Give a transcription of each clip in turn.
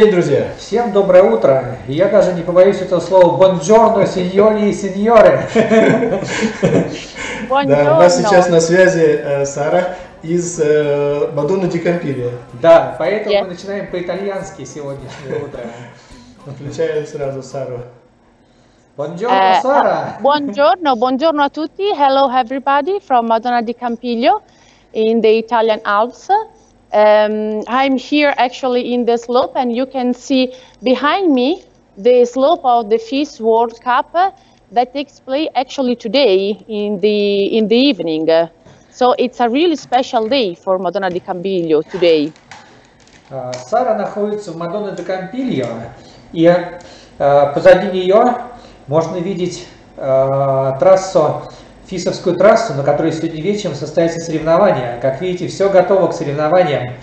День, друзья! Всем доброе утро! Я даже не побоюсь этого слова «бонджорно, сеньори и сеньоры». Да, у нас сейчас на связи э, Сара из э, Мадонна Ди Кампилия. Да, поэтому мы начинаем по-итальянски сегодняшнее утро. Включаем сразу Сару. Buongiorno Uh, Sara. buongiorno, buongiorno a tutti. Hello everybody from Madonna di Campiglio in the Italian Alps. Um, I'm here actually in the slope and you can see behind me the slope of the FIS World Cup uh, that takes place actually today in the, in the evening. Uh, so it's a really special day for Madonna di Campiglio today. А, Сара находится в Мадонна де Кампильо, и а, позади нее можно видеть а, трассу, Фисовскую трассу, на которой сегодня вечером состоятся соревнования. Как видите, все готово к соревнованиям.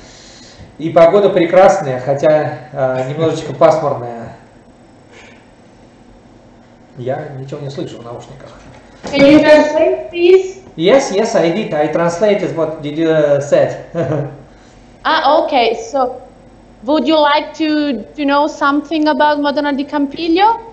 И погода прекрасная, хотя а, немножечко пасмурная. Я ничего не слышу в наушниках. Can you translate, please? Yes, yes, I did. I translated what did you uh, said. Ah, okay. So, would you like to, to know something about Madonna di Campiglio?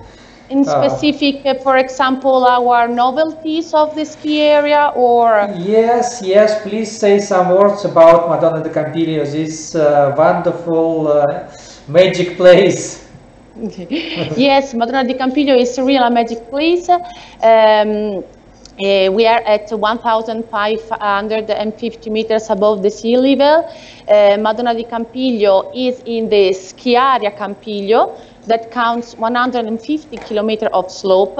In Ah. specific, uh, for example, our novelties of the ski area or? Yes, yes, please say some words about Madonna de Campiglio, this uh, wonderful uh, magic place. yes, Madonna di Campiglio is a real magic place. Um, eh, we are at 1,550 meters above the sea level. Uh, Madonna di Campiglio is in the ski area Campiglio that counts 150 kilometers of slope.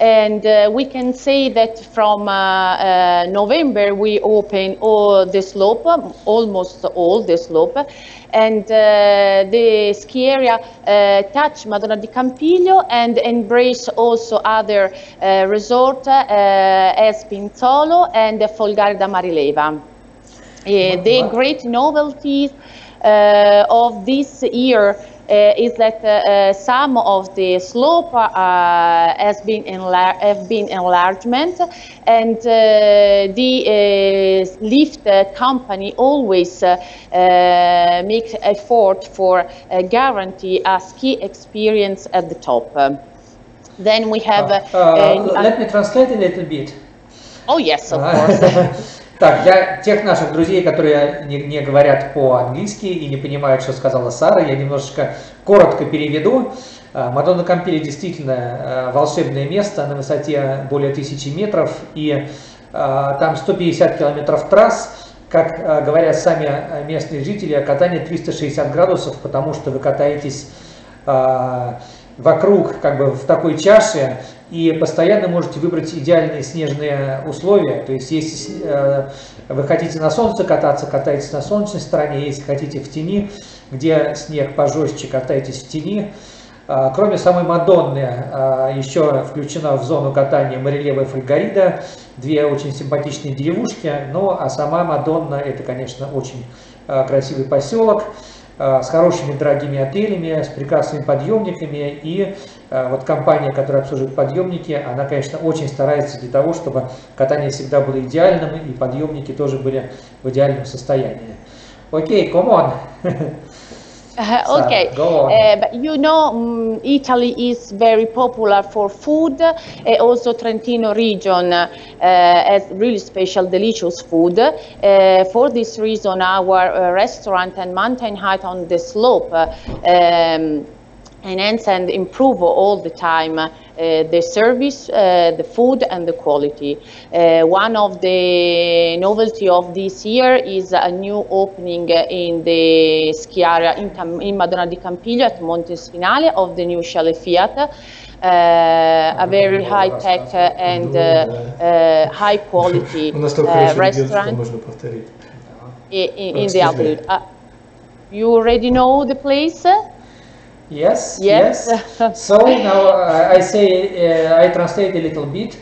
And uh, we can say that from uh, uh, November we open all the slope, almost all the slope, and uh, the ski area uh, touch Madonna di Campiglio and embrace also other resort as Pinzolo and Folgare da Marileva. Uh, the great novelties uh, of this year is that uh, uh, some of the slope uh, has been have been enlargement, and uh, the uh, lift uh, company always uh, uh, makes effort for uh, guarantee a ski experience at the top. Then we have. Uh, Uh, uh, let me translate a little bit. oh yes, of course. Так, для тех наших друзей, которые не, не говорят по-английски и не понимают, что сказала Сара, я немножечко коротко переведу. А, Мадонна Кампили действительно а, волшебное место на высоте более тысячи метров, и а, там 150 километров трасс. Как говорят сами местные жители, катание 360 градусов, потому что вы катаетесь вокруг, как бы в такой чаше, и постоянно можете выбрать идеальные снежные условия. То есть, если э, вы хотите на солнце кататься, катаетесь на солнечной стороне, если хотите в тени, где снег пожестче, катаетесь в тени. А, Кроме самой Мадонны, а, еще включена в зону катания Марилева и Фольгарида, две очень симпатичные деревушки. Ну, а сама Мадонна это, конечно, очень а, красивый поселок с хорошими дорогими отелями, с прекрасными подъемниками. И а, вот компания, которая обслуживает подъемники, она, конечно, очень старается для того, чтобы катание всегда было идеальным и подъемники тоже были в идеальном состоянии. Окей, come on. Uh, okay. Uh, but you know, mm, Italy is very popular for food. Uh, also, Trentino region uh, has really special, delicious food. Uh, for this reason, our uh, restaurant and mountain height on the slope um, enhance and improve all the time uh, the service, uh, the food and the quality. Uh, one of the novelty of this year is a new opening in the ski area in, Cam in Madonna di Campiglio at Monte Spinale of the new Chalet Fiat. Uh, a very high tech and uh, uh, high quality restaurant in, in, the Outlet. you already know the place? Yes, Yes. yes. So now I say, uh, I translate a little bit.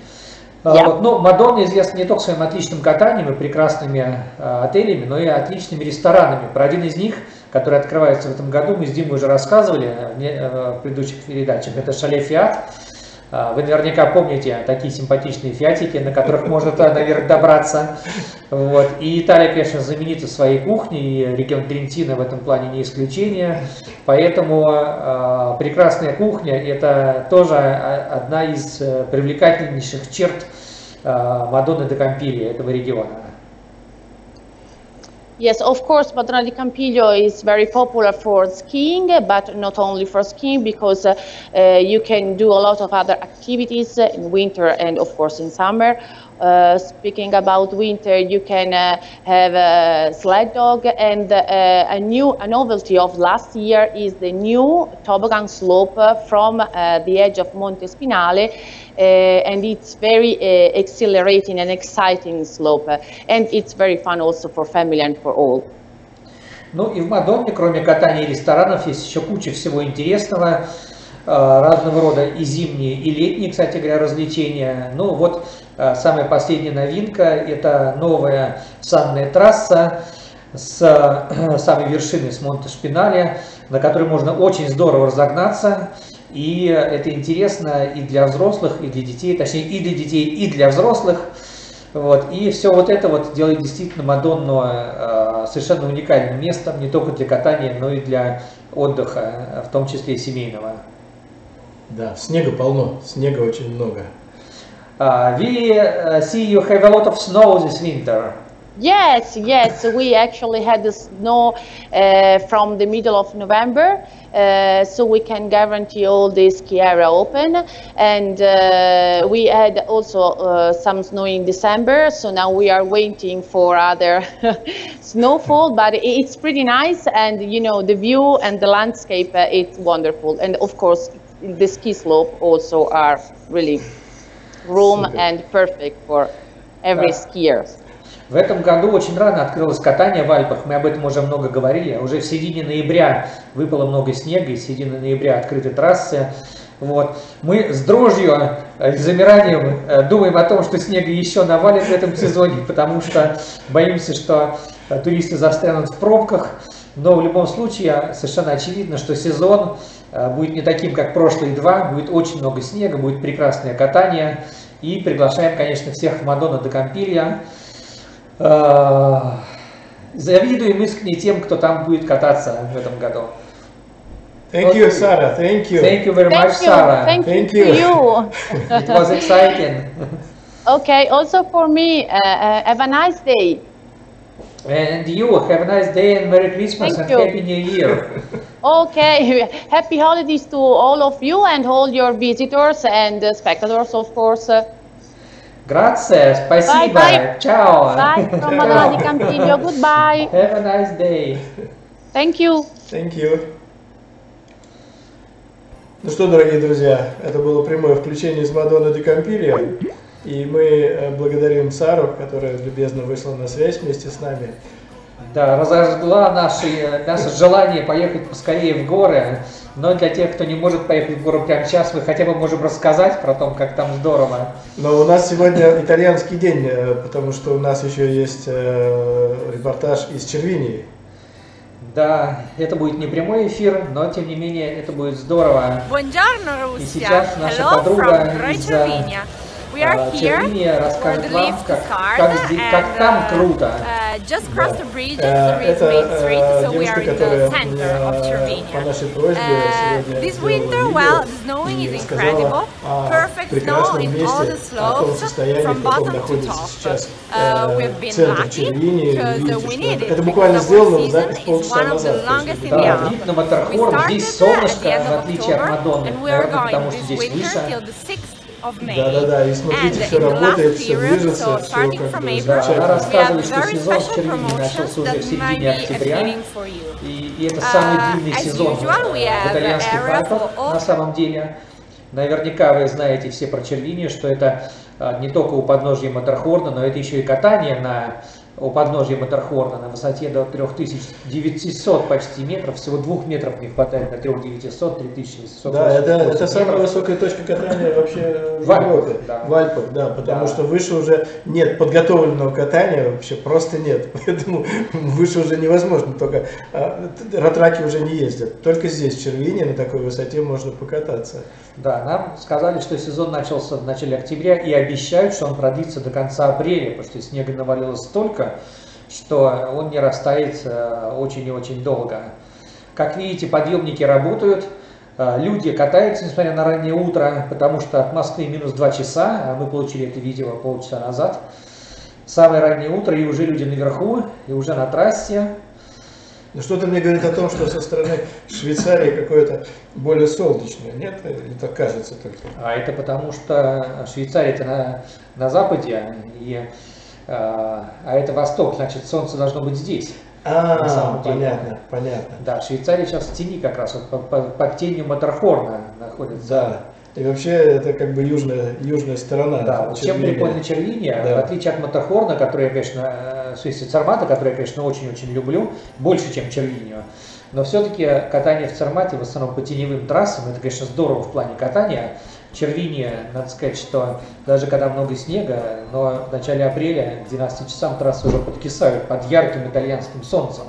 Uh, Yeah. вот, ну, Мадонна известна не только своим отличным катанием и прекрасными uh, отелями, но и отличными ресторанами. Про один из них, который открывается в этом году, мы с Димой уже рассказывали uh, не- uh, в предыдущих передачах. Это Шале Фиат. А, Вы наверняка помните такие симпатичные фиатики, на которых можно туда наверх добраться. Вот. И Италия, конечно, знаменита своей кухней, и регион Трентино в этом плане не исключение. Поэтому э, прекрасная кухня – это тоже а, одна из э, привлекательнейших черт э, Мадонны де Кампили этого региона. Yes, of course, Madonna di Campiglio is very popular for skiing, but not only for skiing, because uh, you can do a lot of other activities in winter and, of course, in summer. Uh, speaking about winter, you can uh, have a sled dog, and uh, a new a novelty of last year is the new toboggan slope uh, from uh, the edge of Monte Spinale, uh, and it's very uh, exhilarating and exciting slope, uh, and it's very fun also for family and for all. Ну и в Мадонне, кроме катания и ресторанов, есть еще куча всего интересного, э, Разного рода и зимние, и летние, кстати говоря, развлечения. Ну вот э, самая последняя новинка – это новая санная трасса с э, самой вершины, с Монте-Шпинале, на которой можно очень здорово разогнаться. И это интересно и для взрослых, и для детей, точнее и для детей, и для взрослых. Вот. И все вот это вот делает действительно Мадонну э, совершенно уникальным местом, не только для катания, но и для отдыха, э, в том числе семейного. Да, снега полно, снега очень много. Uh, we uh, see you have a lot of snow this winter. Yes, yes, we actually had the snow uh, from the middle of November, uh, so we can guarantee all the ski area open. And uh, we had also uh, some snow in December, so now we are waiting for other snowfall. But i- it's pretty nice, and you know the view and the landscape, uh, it's wonderful. And of course, the ski slope also are really room and perfect for every skier. В этом году очень рано открылось катание в Альпах, мы об этом уже много говорили. Уже в середине ноября выпало много снега, и в середине ноября открыты трассы. Вот. Мы с дрожью э, и замиранием э, думаем о том, что снега еще навалит в этом сезоне, потому что боимся, что э, туристы застрянут в пробках. Но в любом случае совершенно очевидно, что сезон будет не таким, как прошлые два, будет очень много снега, будет прекрасное катание. И приглашаем, конечно, всех в Мадонна до Кампилья. Э, Завидуем искренне тем, кто там будет кататься в этом году. Thank you, Sarah, thank you. Thank you very much, Thank you. Sarah. Thank, Thank you. you. It was exciting. okay, also for me, uh, uh, have a nice day. And you have a nice day and Merry Christmas Thank and you. Happy New Year. Okay, happy holidays to all of you and all your visitors and uh, spectators, of course. Uh, Grazie, спасибо, Bye, bye. ciao. bye from Madonna di Campiglio. Goodbye. Have a nice day. Thank you. Thank you. Ну что, дорогие друзья, это было прямое включение из Мадонны де Кампилья. И мы э, благодарим Сару, которая любезно вышла на связь вместе с нами. Да, разожгла наши, наше желание поехать поскорее в горы. Но для тех, кто не может поехать в горы прямо сейчас, мы хотя бы можем рассказать про то, как там здорово. Но у нас сегодня итальянский день, э, потому что у нас еще есть э, репортаж из Червинии. Да, это будет не прямой эфир, но тем не менее это будет здорово. Buongiorno И сейчас наша Hello подруга из Червиния расскажет вам, как, как, здесь- как там uh, круто. Uh, just cross the bridge, Э, there is Это Main Street, э, so we are девушка, in the которая center of э, по Cervinia. нашей просьбе Uh, сегодня this сделала winter, видео well, the snowing и is рассказала incredible. о Perfect snow прекрасном in all the месте, о том slopes, состоянии, from в каком bottom to находится top. сейчас Uh, э, we've been центр lucky Червинии. because Видите, uh, we что need it. это буквально because сделано our в запись season is полчаса one of the назад. То longest есть in это the Да, Alps. вид на We Маттерхорн, started здесь uh, at солнышко, the end в of отличие от October, Мадонны, and we are наверное, going потому что this здесь winter выше. till the 6th of May. Да-да-да, и смотрите, все работает, все движется, все как бы замечательно. рассказывает, что сезон в promotions начался уже в середине октября. И, и это самый Uh, длинный сезон в итальянских Альпах на самом деле. Наверняка вы знаете все про Червини, что это а, не только у подножья Маттерхорна, но это еще и катание на у подножья Матерхорна на высоте до 3900 почти метров, всего двух метров не хватает на 3900, 3700. Да, это, это самая высокая точка катания вообще в Европе. да. В Альпах, да, потому Да. что выше уже нет подготовленного катания, вообще просто нет. Поэтому выше уже невозможно, только а, ратраки уже не ездят. Только здесь, в Червине, на такой высоте можно покататься. Да, нам сказали, что сезон начался в начале октября и обещают, что он продлится до конца апреля, потому что снега навалилось столько, что он не растает э, очень и очень долго. Как видите, подъемники работают, э, люди катаются, несмотря на раннее утро, потому что от Москвы минус 2 часа, а мы получили это видео полчаса назад. Самое раннее утро, и уже люди наверху, и уже на трассе. Но что-то мне говорит о том, что со стороны Швейцарии какое-то более солнечное, нет? Или так кажется только? А это потому, что Швейцария это на, на западе, и, э, а это восток, значит солнце должно быть здесь. А, понятно, понятно. Да, Швейцария сейчас в тени как раз, вот по- по- под тенью Матерхорна находится. Да. И вообще это как бы южная, южная сторона. Да, чем прикольно Червиния, Да. в отличие от Матахорна, который я, конечно, э, в смысле Цармата, который я, конечно, очень-очень люблю, больше, чем Червинию, но все-таки катание в Цармате, в основном по теневым трассам, это, конечно, здорово в плане катания. Червиния, надо сказать, что даже когда много снега, но в начале апреля к 12 часам трассы уже подкисают под ярким итальянским солнцем.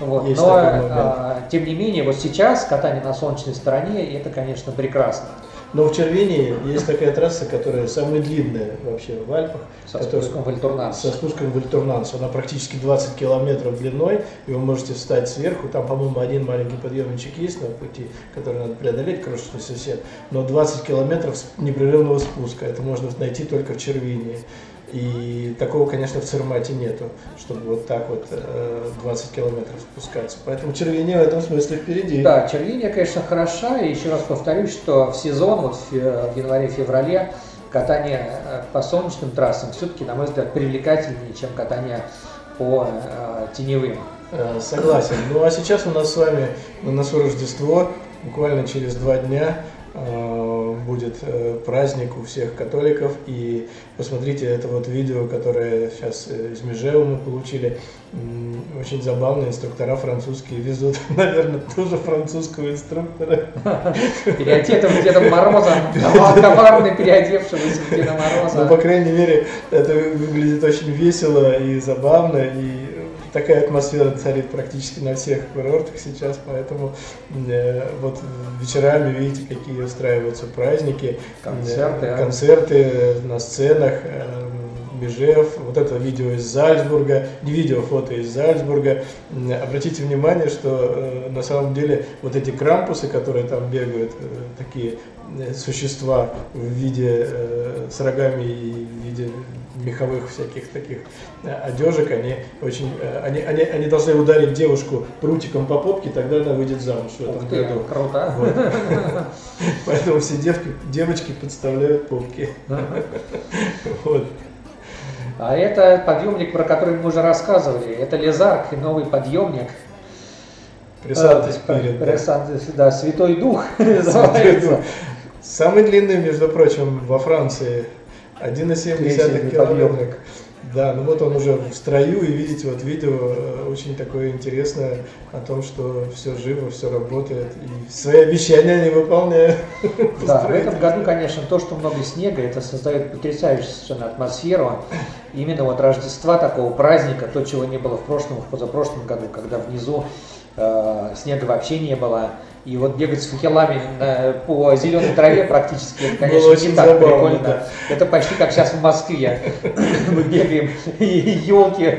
Вот. Есть Но, а, тем не менее, вот сейчас катание на солнечной стороне, это, конечно, прекрасно. Но в Червении есть такая трасса, которая самая длинная вообще в Альпах. Со которая- спуском в Альтурнанс. Со спуском в Альтурнанс. Она практически 20 километров длиной, и вы можете встать сверху. Там, по-моему, один маленький подъемничек есть на пути, который надо преодолеть, крошечный сосед. Но 20 километров непрерывного спуска. Это можно найти только в Червинии. И такого, конечно, в Цермате нету, чтобы вот так вот э, 20 километров спускаться. Поэтому Червиния в этом смысле впереди. Да, червиния, конечно, хороша. И еще раз повторюсь, что в сезон, вот в в январе-феврале, катание э, по солнечным трассам все-таки, на мой взгляд, привлекательнее, чем катание по э, теневым. Э, Согласен. Ну а сейчас у нас с вами на носу Рождество. Буквально через два дня э, будет э, праздник у всех католиков. И посмотрите это вот видео, которое сейчас э, из Межева мы получили. Очень забавно. Инструктора французские везут, наверное, тоже французского инструктора. Переодетым Дедом Морозом, коварно переодевшегося Деда Ну, по Мороза. крайней мере, это выглядит очень весело и забавно, и такая атмосфера царит практически на всех курортах сейчас, поэтому э, вот вечерами видите, какие устраиваются праздники, Концерты, э, концерты на сценах, э, Межев, вот это видео из Зальцбурга, не видео, фото из Зальцбурга. Обратите внимание, что э, на самом деле вот эти крампусы, которые там бегают, э, такие э, существа в виде с рогами и в виде меховых всяких таких одежек, они очень, они, они, они должны ударить девушку прутиком по попке, тогда она выйдет замуж в этом Ух ты, году. круто. Вот. Поэтому все девки, девочки подставляют попки. Вот. А это подъемник, про который мы уже рассказывали. Это Лезарк, новый подъемник. Присадка Э, вперед, да. Святой Дух называется. Самый длинный, между прочим, во Франции. 1,7 Третий километра. Да, ну вот он уже в строю, и видите, вот видео э, очень такое интересное о том, что все живо, все работает, и свои обещания не выполняют. Да, в этом году, конечно, то, что много снега, это создает потрясающую совершенно атмосферу. Именно вот Рождества, такого праздника, то, чего не было в прошлом, в позапрошлом году, когда внизу э, снега вообще не было. И вот бегать с факелами на- по зеленой траве практически, это, конечно, Было не так забавно, прикольно. да. Это почти как сейчас в Москве. Мы бегаем, и елки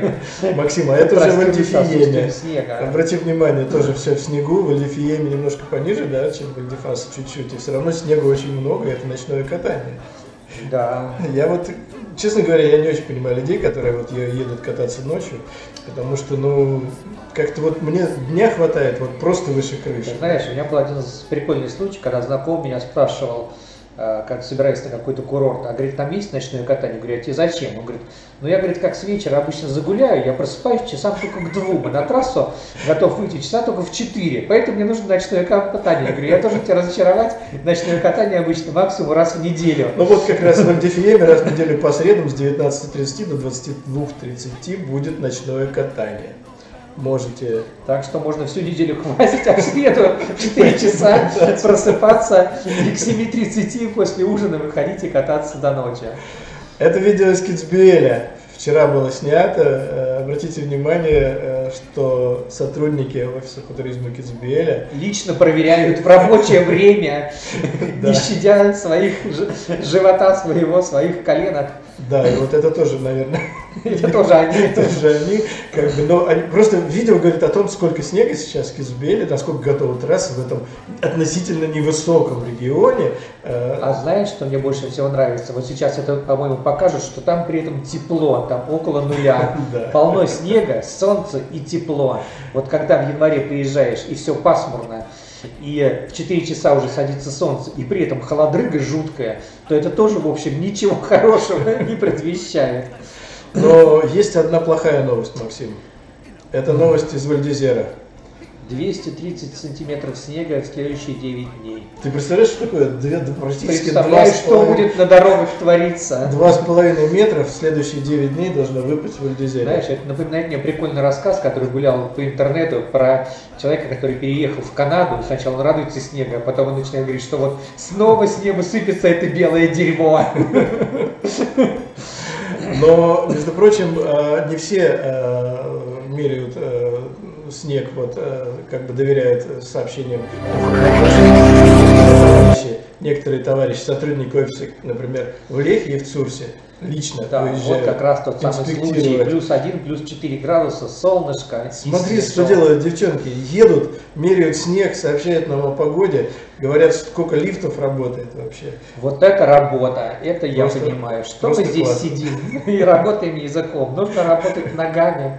Максим, а это уже в Альдифиеме. Обрати внимание, тоже все в снегу, в Альдифиеме немножко пониже, да, чем в Альдифасе чуть-чуть, и все равно снега очень много, это ночное катание. Да. Я вот, честно говоря, я не очень понимаю людей, которые вот едут кататься ночью, потому что, ну, как-то вот мне дня хватает вот просто выше крыши. знаешь, у меня был один прикольный случай, когда знакомый меня спрашивал, как собираюсь на какой-то курорт, а говорит, там есть ночное катание? Говорю, а тебе зачем? Он говорит, ну я, говорит, как с вечера обычно загуляю, я просыпаюсь часам только к двум, а на трассу готов выйти часа только в четыре, поэтому мне нужно ночное катание. Я говорю, я тоже тебя разочаровать, ночное катание обычно максимум раз в неделю. Ну вот как раз в МДФМ раз в неделю по средам с 19.30 до 22.30 будет ночное катание. Можете Так что можно всю неделю хватить, а в среду в 4 часа просыпаться и к 7.30 после ужина выходить и кататься до ночи. Это видео из Китсбиэля. Вчера было снято. Э, Обратите внимание, э, что сотрудники офиса по туризму Китсбиэля Лично проверяют в рабочее время, не щадя своих живота своего, своих коленок. Да, и вот это тоже, наверное, Это тоже они. тоже они, как бы, но они, просто видео говорит о том, сколько снега сейчас в Китсбиэле, насколько готовы трассы в этом относительно невысоком регионе. Э, А знаешь, что мне больше всего нравится? Вот сейчас это, по-моему, покажут, что там при этом тепло, там около нуля. Полно снега, солнце и тепло. Вот когда в январе приезжаешь и все пасмурно, и в 4 часа уже садится солнце, и при этом холодрыга жуткая, то это тоже, в общем, ничего хорошего не предвещает. Но есть одна плохая новость, Максим. Это новость из Вальдизера. 230 сантиметров снега в следующие 9 дней. Ты представляешь, что такое? Две, практически два Представляю, с что половиной- будет на дорогах твориться. Два с половиной метра в следующие 9 дней должно выпасть в Вальдизере. Знаешь, это напоминает мне прикольный рассказ, который гулял по интернету про человека, который переехал в Канаду. Сначала он радуется снегу, а потом он начинает говорить, что вот снова с неба сыпется это белое дерьмо. Но, между прочим, э, не все э, меряют э, снег, вот, как бы доверяют сообщениям. Некоторые товарищи, сотрудники офиса, например, в Лехе и в Цурсе, лично Да, вот выезжают как раз тот самый случай. Плюс один, плюс 4 градуса, солнышко. Смотри, что делают девчонки. Едут, меряют снег, сообщают нам о погоде, говорят, сколько лифтов работает вообще. Вот это работа, это я Просто- понимаю. Что мы здесь классно. сидим и работаем языком? Нужно работать ногами.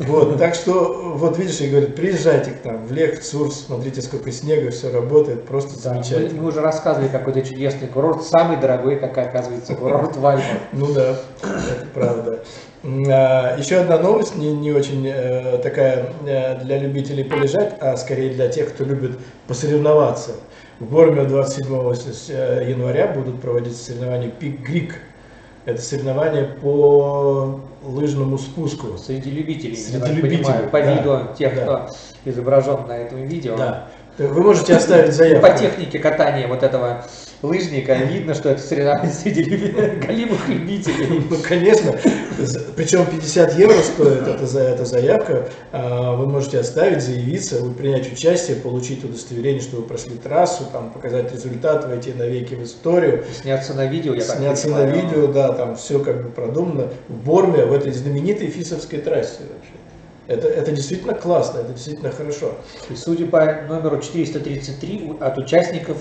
Вот, так что, вот видишь, и говорят, приезжайте к нам в Лех, в Цурс, смотрите, сколько снега, все работает, просто Да, мы, замечательно. мы уже рассказывали какой-то чудесный курорт, самый дорогой, как оказывается, курорт в Альпах. Ну да, это правда. А, Еще одна новость, не, не очень э, такая э, для любителей полежать, а скорее для тех, кто любит посоревноваться. В Борме 27 с- э, января будут проводиться соревнования Пик Грик. Это соревнования по лыжному спуску. Среди любителей, Среди я любителей, понимаю, по да, виду тех, да. кто изображен на этом видео. Да. Вы можете оставить заявку. По технике катания вот этого лыжника видно, что это соревнование среди голимых любителей. Ну, конечно. Причем 50 евро стоит эта, эта заявка. А, Вы можете оставить, заявиться, вы принять участие, получить удостоверение, что вы прошли трассу, там, показать результат, войти навеки в историю. Сняться на видео, я так Сняться на понимаю. видео, да, там все как бы продумано. В Борме, в этой знаменитой Фисовской трассе вообще. Это, это действительно классно, это действительно хорошо. И судя по номеру 433, у- от участников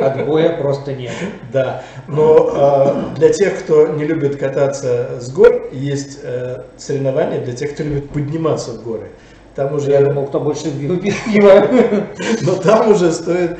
отбоя просто нет. Да, но а, для тех, кто не любит кататься с гор, есть э, соревнования для тех, кто любит подниматься в горы. Там уже, Я думал, кто больше пиво. но там уже стоит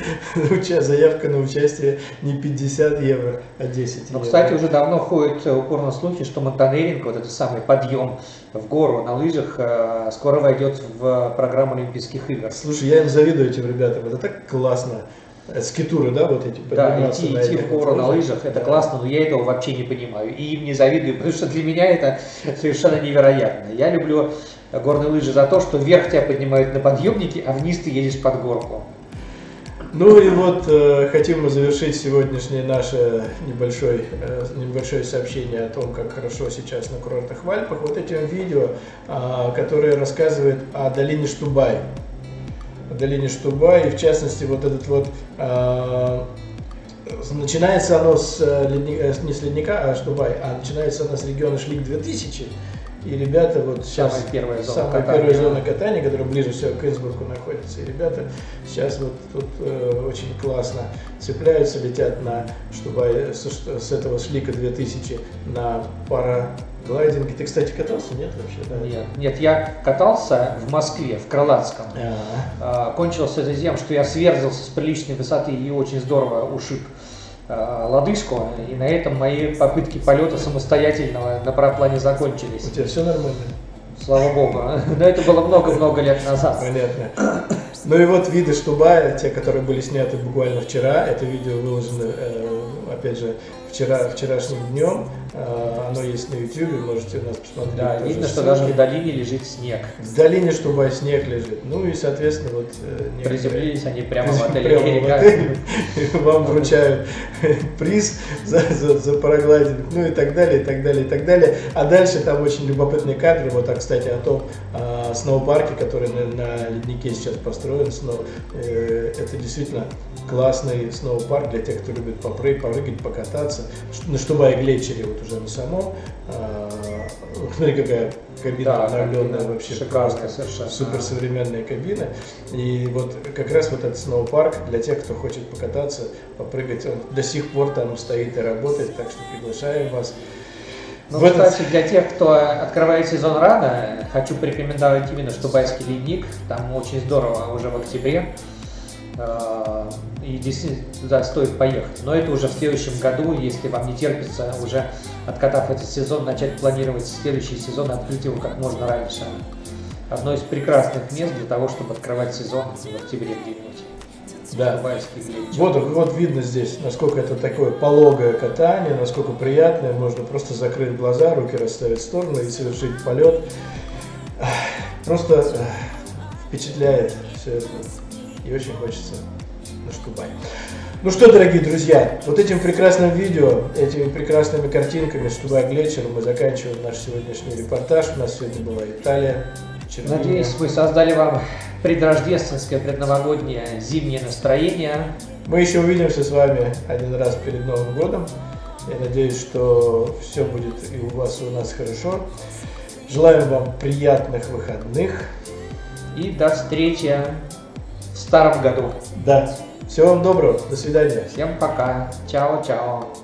заявка на участие не 50 евро, а 10 Но, евро. кстати, уже давно ходит э, упорно слухи, что монтанеринг, вот этот самый подъем в гору на лыжах, э, скоро войдет в программу Олимпийских игр. Слушай, я им завидую этим ребятам, это так классно. Э, Скитуры, да, вот эти Да, идти, на идти в гору на лыжах, это Да. классно, но я этого вообще не понимаю. И им не завидую, потому что для меня это совершенно невероятно. Я люблю горные лыжи за то, что вверх тебя поднимают на подъемнике, а вниз ты едешь под горку. Ну и вот э, хотим мы завершить сегодняшнее наше небольшое, э, небольшое сообщение о том, как хорошо сейчас на курортах в Альпах, вот этим видео, а, которое рассказывает о долине Штубай. О долине Штубай, и в частности вот этот вот а, Начинается оно с, э, ледни- э, не с ледника, а Штубай, а начинается оно с региона Шлик 2000. И ребята вот сейчас... Самая первая зона самая катания. первая зона катания, которая ближе всего к Инсбруку находится. И ребята сейчас вот тут э, очень классно цепляются, летят на Штубай, с, с этого Шлика 2000 на параглайдинге. Ты, кстати, катался, нет вообще? Да? Нет, нет, я катался в Москве, в Крылатском. А, А, Кончилось это тем, что я сверзился с приличной высоты и очень здорово ушиб лодыжку, и на этом мои попытки полета самостоятельного на параплане У закончились. тебя все нормально? Слава богу. Но это было много-много лет назад. Понятно. Ну и вот виды Штубая, те, которые были сняты буквально вчера, это видео выложено, э, опять же, вчера, вчерашним днем, Э, оно есть на YouTube, можете у нас посмотреть. Да, видно, что даже в долине лежит снег. В долине Штубай снег лежит. Ну и, соответственно, вот... э, Приземлились они прямо в отеле Прямо в отеле. Вам вручают приз за, за, за параглайдинг, ну и так далее, и так далее, и так далее. А дальше там очень любопытные кадры. Вот, а, кстати, о том а, сноупарке, который на, на леднике сейчас построен. Сноу, э, это действительно классный сноупарк для тех, кто любит попры- попрыгать, покататься. На Штубай Глетчере вот уже на самом. А, смотри, какая кабина Да, обновленная кабина вообще. шикарная совершенно. Суперсовременная кабина. И вот как раз вот этот сноупарк для тех, кто хочет покататься, попрыгать, он до сих пор там стоит и работает, так что приглашаем вас. Ну, В этот- кстати, для тех, кто открывает сезон рано, хочу порекомендовать именно Штубайский ледник. Там очень здорово уже в октябре. И действительно туда стоит поехать. Но это уже в следующем году, если вам не терпится, уже откатав этот сезон, начать планировать следующий сезон и открыть его как можно раньше. Одно из прекрасных мест для того, чтобы открывать сезон в октябре где-нибудь. Да. Вот, вот видно здесь, насколько это такое пологое катание, насколько приятное. Можно просто закрыть глаза, руки расставить в сторону и совершить полет. Просто впечатляет все это. И очень хочется на Штубай. Ну что, дорогие друзья, вот этим прекрасным видео, этими прекрасными картинками Штубай Глетчер мы заканчиваем наш сегодняшний репортаж. У нас сегодня была Италия. Чернигия. Надеюсь, мы создали вам предрождественское, предновогоднее зимнее настроение. Мы еще увидимся с вами один раз перед Новым годом. Я надеюсь, что все будет и у вас, и у нас хорошо. Желаем вам приятных выходных. И до встречи в старом году. Да. Всего вам доброго. До свидания. Всем пока. Чао-чао.